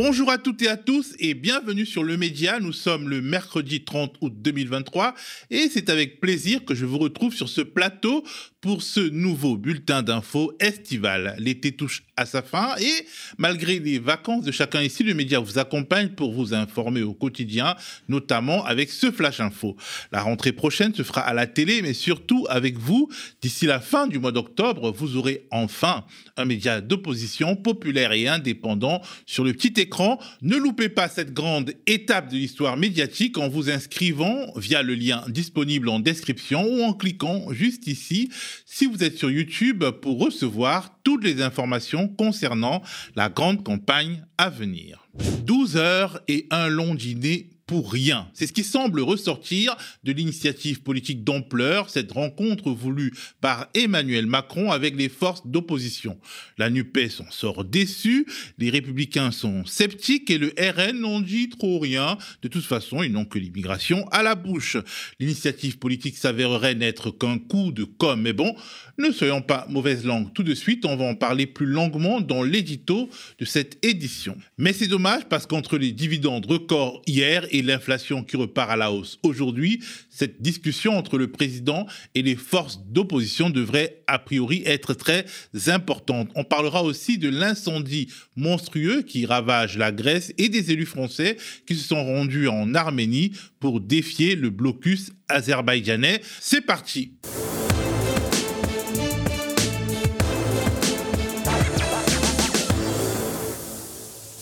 Bonjour à toutes et à tous et bienvenue sur le média. Nous sommes le mercredi 30 août 2023 et c'est avec plaisir que je vous retrouve sur ce plateau pour ce nouveau bulletin d'infos estival. L'été touche à sa fin et malgré les vacances de chacun ici, le média vous accompagne pour vous informer au quotidien, notamment avec ce flash info. La rentrée prochaine se fera à la télé, mais surtout avec vous. D'ici la fin du mois d'octobre, vous aurez enfin un média d'opposition populaire et indépendant sur le petit écran. Ne loupez pas cette grande étape de l'histoire médiatique en vous inscrivant via le lien disponible en description ou en cliquant juste ici si vous êtes sur YouTube pour recevoir toutes les informations concernant la grande campagne à venir. 12 heures et un long dîner pour rien. C'est ce qui semble ressortir de l'initiative politique d'ampleur, cette rencontre voulue par Emmanuel Macron avec les forces d'opposition. La NUPES en sort déçue, les républicains sont sceptiques et le RN n'en dit trop rien. De toute façon, ils n'ont que l'immigration à la bouche. L'initiative politique s'avérerait n'être qu'un coup de com. Mais bon, ne soyons pas mauvaise langue tout de suite, on va en parler plus longuement dans l'édito de cette édition. Mais c'est dommage parce qu'entre les dividendes records hier et l'inflation qui repart à la hausse aujourd'hui, cette discussion entre le président et les forces d'opposition devrait a priori être très importante. On parlera aussi de l'incendie monstrueux qui ravage la Grèce et des élus français qui se sont rendus en Arménie pour défier le blocus azerbaïdjanais. C'est parti.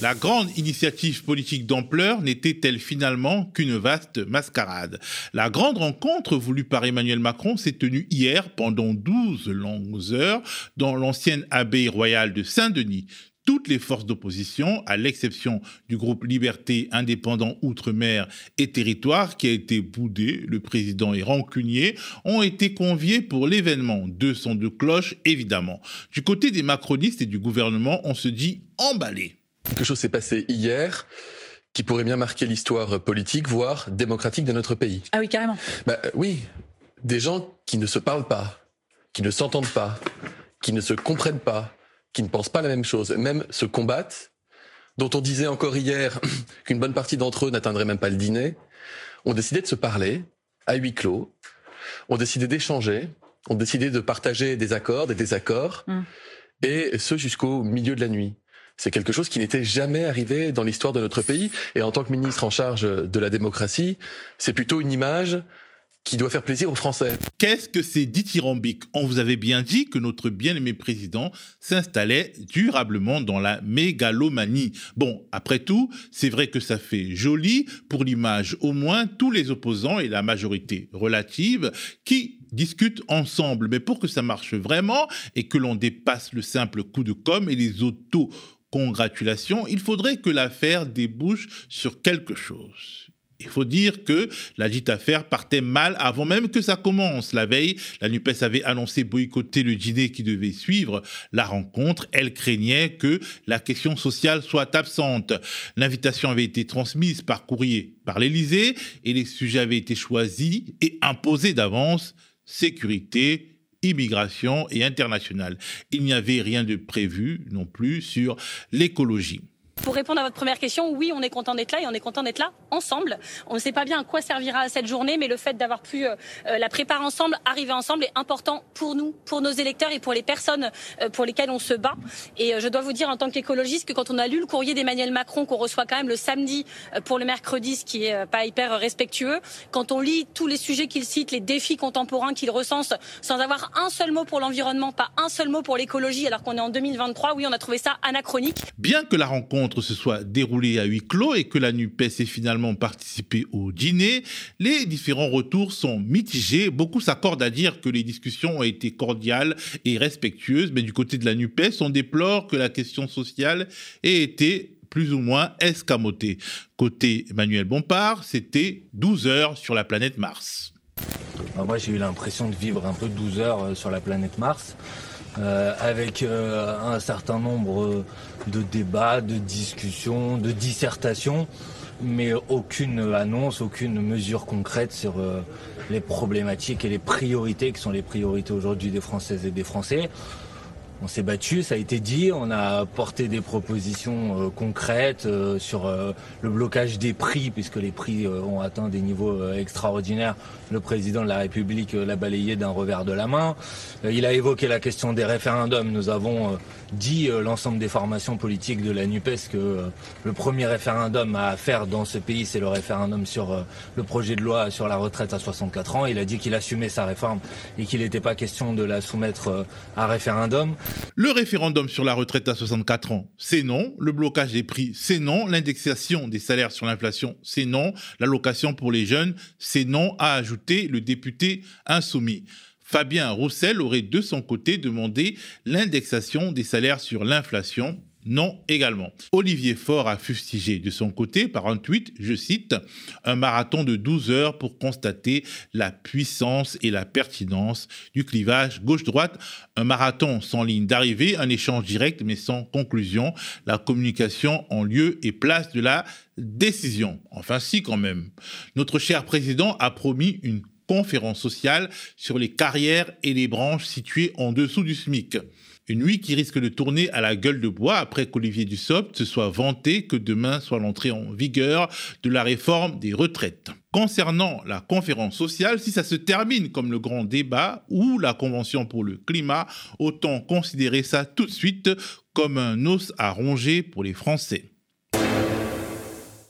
La grande initiative politique d'ampleur n'était-elle finalement qu'une vaste mascarade? La grande rencontre voulue par Emmanuel Macron s'est tenue hier pendant 12 longues heures dans l'ancienne abbaye royale de Saint-Denis toutes les forces d'opposition, à l'exception du groupe Liberté, Indépendant, Outre-mer et Territoire, qui a été boudé, le président est rancunier, ont été conviés pour l'événement. Deux sons de cloche, évidemment. Du côté des macronistes et du gouvernement, on se dit emballé. Quelque chose s'est passé hier qui pourrait bien marquer l'histoire politique, voire démocratique de notre pays. Ah oui, carrément. Bah, oui, des gens qui ne se parlent pas, qui ne s'entendent pas, qui ne se comprennent pas, qui ne pensent pas la même chose, même se combattent, dont on disait encore hier qu'une bonne partie d'entre eux n'atteindrait même pas le dîner, ont décidé de se parler à huis clos, ont décidé d'échanger, ont décidé de partager des accords, des désaccords, mm. et ce jusqu'au milieu de la nuit. C'est quelque chose qui n'était jamais arrivé dans l'histoire de notre pays. Et en tant que ministre en charge de la démocratie, c'est plutôt une image qui doit faire plaisir aux Français. Qu'est-ce que c'est dithyrambique On vous avait bien dit que notre bien-aimé président s'installait durablement dans la mégalomanie. Bon, après tout, c'est vrai que ça fait joli pour l'image au moins tous les opposants et la majorité relative qui discutent ensemble. Mais pour que ça marche vraiment et que l'on dépasse le simple coup de com et les autos congratulations, il faudrait que l'affaire débouche sur quelque chose. Il faut dire que la dite affaire partait mal avant même que ça commence. La veille, la NUPES avait annoncé boycotter le dîner qui devait suivre la rencontre. Elle craignait que la question sociale soit absente. L'invitation avait été transmise par courrier par l'Élysée et les sujets avaient été choisis et imposés d'avance. Sécurité, immigration et internationale. Il n'y avait rien de prévu non plus sur l'écologie. Pour répondre à votre première question, oui, on est content d'être là et on est content d'être là ensemble. On ne sait pas bien à quoi servira cette journée, mais le fait d'avoir pu euh, euh, la préparer ensemble, arriver ensemble est important pour nous, pour nos électeurs et pour les personnes euh, pour lesquelles on se bat. Et je dois vous dire en tant qu'écologiste que quand on a lu le courrier d'Emmanuel Macron qu'on reçoit quand même le samedi pour le mercredi, ce qui est pas hyper respectueux, quand on lit tous les sujets qu'il cite, les défis contemporains qu'il recense, sans avoir un seul mot pour l'environnement, pas un seul mot pour l'écologie, alors qu'on est en 2023, oui, on a trouvé ça anachronique. Bien que la rencontre se soit déroulé à huis clos et que la NUPES ait finalement participé au dîner, les différents retours sont mitigés. Beaucoup s'accordent à dire que les discussions ont été cordiales et respectueuses, mais du côté de la NUPES, on déplore que la question sociale ait été plus ou moins escamotée. Côté Emmanuel Bompard, c'était 12 heures sur la planète Mars. Bah, moi, j'ai eu l'impression de vivre un peu 12 heures euh, sur la planète Mars. Euh, avec euh, un certain nombre de débats, de discussions, de dissertations, mais aucune annonce, aucune mesure concrète sur euh, les problématiques et les priorités qui sont les priorités aujourd'hui des Françaises et des Français. On s'est battu, ça a été dit, on a porté des propositions euh, concrètes euh, sur euh, le blocage des prix, puisque les prix ont atteint des niveaux extraordinaires. Le président de la République l'a balayé d'un revers de la main. il a évoqué la question des référendums. Nous avons dit l'ensemble des formations politiques de la NUPES que le premier référendum à faire dans ce pays, c'est le référendum sur le projet de loi sur la retraite à 64 ans. Il a dit qu'il assumait sa réforme et qu'il n'était pas question de la soumettre à référendum. Le référendum sur la retraite à 64 ans, c'est non. Le blocage des prix, c'est non. L'indexation des salaires sur l'inflation, c'est non. L'allocation pour les jeunes, c'est non, a ajouté le député insoumis. Fabien Roussel aurait de son côté demandé l'indexation des salaires sur l'inflation non également. Olivier Faure a fustigé de son côté par un tweet, je cite, un marathon de 12 heures pour constater la puissance et la pertinence du clivage gauche-droite, un marathon sans ligne d'arrivée, un échange direct mais sans conclusion, la communication en lieu et place de la décision. Enfin si quand même. Notre cher président a promis une conférence sociale sur les carrières et les branches situées en dessous du SMIC. Une nuit qui risque de tourner à la gueule de bois après qu'Olivier Dussopt se soit vanté que demain soit l'entrée en vigueur de la réforme des retraites. Concernant la conférence sociale, si ça se termine comme le grand débat ou la convention pour le climat, autant considérer ça tout de suite comme un os à ronger pour les Français.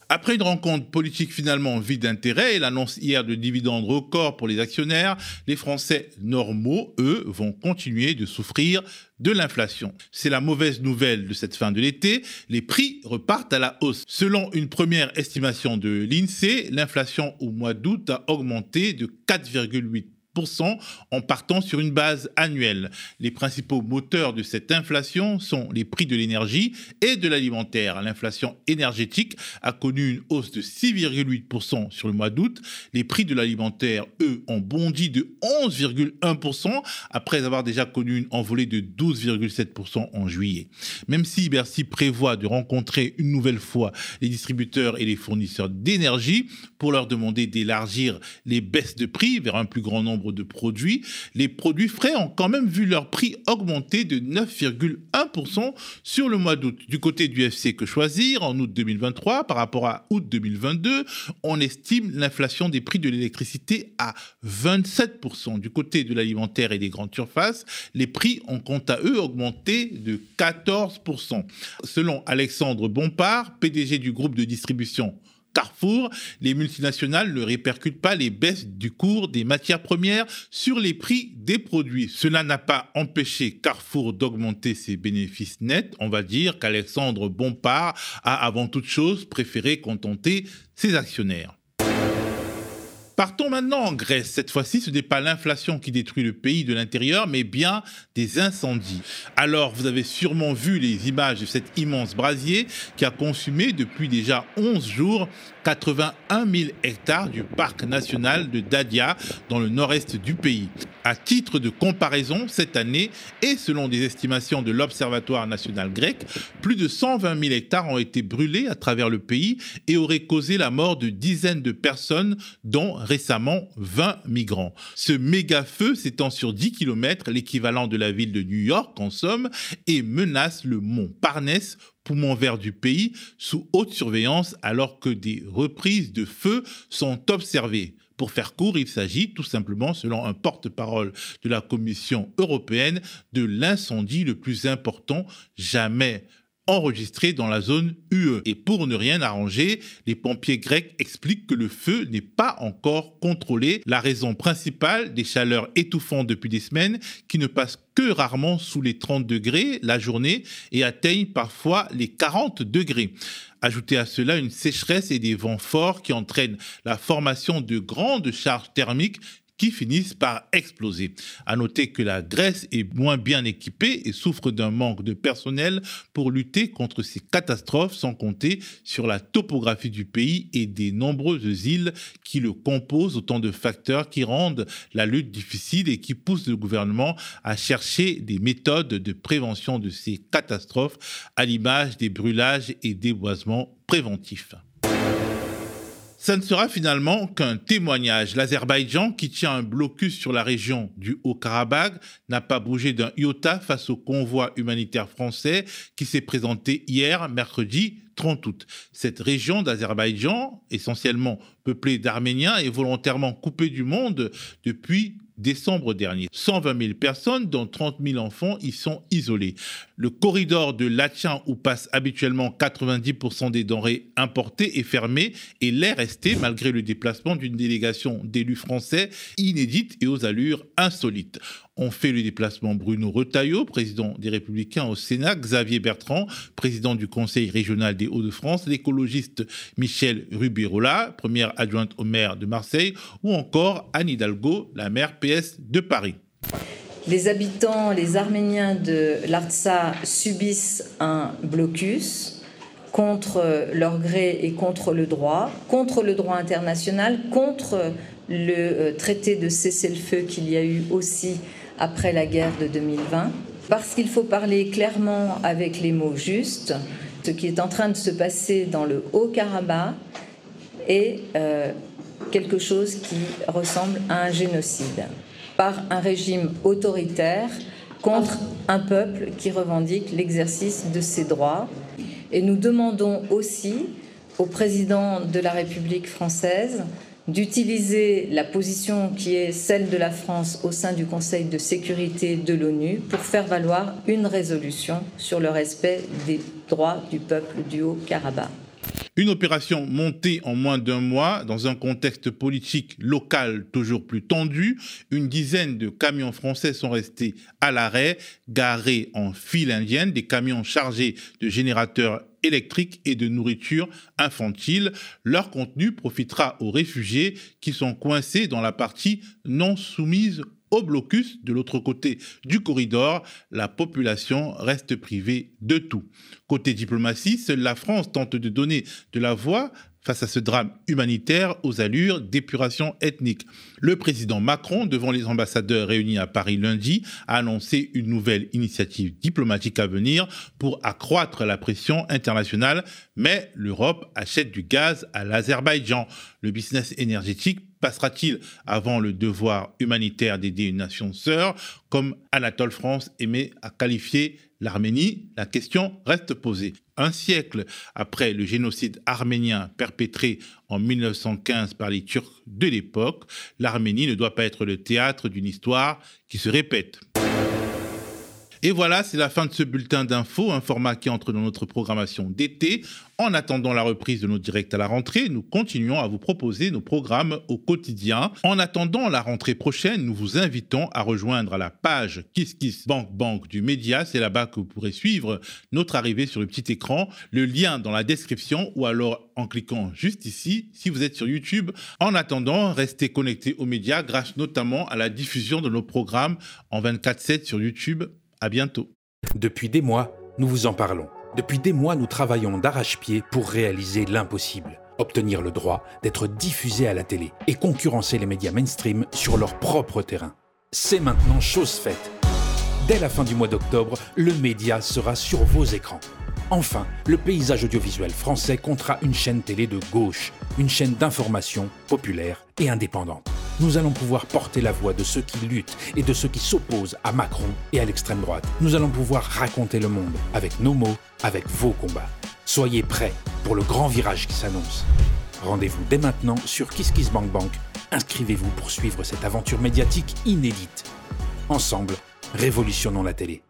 Après une rencontre politique finalement vide d'intérêt et l'annonce hier de dividendes records pour les actionnaires, les Français normaux, eux, vont continuer de souffrir de l'inflation. C'est la mauvaise nouvelle de cette fin de l'été, les prix repartent à la hausse. Selon une première estimation de l'INSEE, l'inflation au mois d'août a augmenté de 4,8 en partant sur une base annuelle. Les principaux moteurs de cette inflation sont les prix de l'énergie et de l'alimentaire. L'inflation énergétique a connu une hausse de 6,8% sur le mois d'août. Les prix de l'alimentaire, eux, ont bondi de 11,1% après avoir déjà connu une envolée de 12,7% en juillet. Même si Bercy prévoit de rencontrer une nouvelle fois les distributeurs et les fournisseurs d'énergie pour leur demander d'élargir les baisses de prix vers un plus grand nombre de produits, les produits frais ont quand même vu leur prix augmenter de 9,1% sur le mois d'août. Du côté du FC Que Choisir, en août 2023 par rapport à août 2022, on estime l'inflation des prix de l'électricité à 27%. Du côté de l'alimentaire et des grandes surfaces, les prix ont quant à eux augmenté de 14%. Selon Alexandre Bompard, PDG du groupe de distribution Carrefour, les multinationales ne répercutent pas les baisses du cours des matières premières sur les prix des produits. Cela n'a pas empêché Carrefour d'augmenter ses bénéfices nets. On va dire qu'Alexandre Bompard a avant toute chose préféré contenter ses actionnaires. Partons maintenant en Grèce. Cette fois-ci, ce n'est pas l'inflation qui détruit le pays de l'intérieur, mais bien des incendies. Alors, vous avez sûrement vu les images de cet immense brasier qui a consumé depuis déjà 11 jours 81 000 hectares du parc national de Dadia dans le nord-est du pays. À titre de comparaison, cette année, et selon des estimations de l'Observatoire national grec, plus de 120 000 hectares ont été brûlés à travers le pays et auraient causé la mort de dizaines de personnes, dont récemment 20 migrants. Ce méga feu s'étend sur 10 km, l'équivalent de la ville de New York en somme, et menace le mont Parnès poumon vert du pays sous haute surveillance alors que des reprises de feu sont observées. Pour faire court, il s'agit tout simplement, selon un porte-parole de la Commission européenne, de l'incendie le plus important jamais enregistré dans la zone UE. Et pour ne rien arranger, les pompiers grecs expliquent que le feu n'est pas encore contrôlé. La raison principale des chaleurs étouffantes depuis des semaines qui ne passent que rarement sous les 30 degrés la journée et atteignent parfois les 40 degrés. Ajoutez à cela une sécheresse et des vents forts qui entraînent la formation de grandes charges thermiques qui finissent par exploser. À noter que la Grèce est moins bien équipée et souffre d'un manque de personnel pour lutter contre ces catastrophes, sans compter sur la topographie du pays et des nombreuses îles qui le composent, autant de facteurs qui rendent la lutte difficile et qui poussent le gouvernement à chercher des méthodes de prévention de ces catastrophes, à l'image des brûlages et déboisements préventifs. Ça ne sera finalement qu'un témoignage. L'Azerbaïdjan, qui tient un blocus sur la région du Haut-Karabakh, n'a pas bougé d'un iota face au convoi humanitaire français qui s'est présenté hier, mercredi 30 août. Cette région d'Azerbaïdjan, essentiellement peuplée d'Arméniens, est volontairement coupée du monde depuis décembre dernier. 120 000 personnes, dont 30 000 enfants, y sont isolés. Le corridor de Lachin, où passent habituellement 90% des denrées importées, est fermé et l'est resté malgré le déplacement d'une délégation d'élus français inédite et aux allures insolites ont fait le déplacement Bruno Retailleau, président des Républicains au Sénat, Xavier Bertrand, président du Conseil régional des Hauts-de-France, l'écologiste Michel Rubirola, première adjointe au maire de Marseille, ou encore Anne Hidalgo, la maire PS de Paris. Les habitants, les Arméniens de l'Artsa subissent un blocus contre leur gré et contre le droit, contre le droit international, contre le euh, traité de cessez-le-feu qu'il y a eu aussi après la guerre de 2020, parce qu'il faut parler clairement avec les mots justes. Ce qui est en train de se passer dans le Haut-Karabakh est euh, quelque chose qui ressemble à un génocide par un régime autoritaire contre un peuple qui revendique l'exercice de ses droits. Et nous demandons aussi au président de la République française d'utiliser la position qui est celle de la France au sein du Conseil de sécurité de l'ONU pour faire valoir une résolution sur le respect des droits du peuple du Haut-Karabakh. Une opération montée en moins d'un mois dans un contexte politique local toujours plus tendu. Une dizaine de camions français sont restés à l'arrêt, garés en file indienne, des camions chargés de générateurs électriques et de nourriture infantile. Leur contenu profitera aux réfugiés qui sont coincés dans la partie non soumise au blocus de l'autre côté du corridor, la population reste privée de tout. Côté diplomatie, seule la France tente de donner de la voix face à ce drame humanitaire aux allures d'épuration ethnique. Le président Macron, devant les ambassadeurs réunis à Paris lundi, a annoncé une nouvelle initiative diplomatique à venir pour accroître la pression internationale, mais l'Europe achète du gaz à l'Azerbaïdjan. Le business énergétique passera-t-il avant le devoir humanitaire d'aider une nation sœur, comme Anatole France aimait à qualifier l'Arménie? La question reste posée. Un siècle après le génocide arménien perpétré en 1915 par les Turcs de l'époque, l'Arménie ne doit pas être le théâtre d'une histoire qui se répète. Et voilà, c'est la fin de ce bulletin d'infos, un format qui entre dans notre programmation d'été. En attendant la reprise de nos directs à la rentrée, nous continuons à vous proposer nos programmes au quotidien. En attendant la rentrée prochaine, nous vous invitons à rejoindre la page Kiss Kiss Bank Bank du média. C'est là-bas que vous pourrez suivre notre arrivée sur le petit écran. Le lien dans la description ou alors en cliquant juste ici si vous êtes sur YouTube. En attendant, restez connectés aux médias grâce notamment à la diffusion de nos programmes en 24-7 sur YouTube à bientôt. Depuis des mois, nous vous en parlons. Depuis des mois, nous travaillons d'arrache-pied pour réaliser l'impossible. Obtenir le droit d'être diffusé à la télé et concurrencer les médias mainstream sur leur propre terrain. C'est maintenant chose faite. Dès la fin du mois d'octobre, le média sera sur vos écrans. Enfin, le paysage audiovisuel français comptera une chaîne télé de gauche, une chaîne d'information populaire et indépendante. Nous allons pouvoir porter la voix de ceux qui luttent et de ceux qui s'opposent à Macron et à l'extrême droite. Nous allons pouvoir raconter le monde avec nos mots, avec vos combats. Soyez prêts pour le grand virage qui s'annonce. Rendez-vous dès maintenant sur KissKissBankBank. Inscrivez-vous pour suivre cette aventure médiatique inédite. Ensemble, révolutionnons la télé.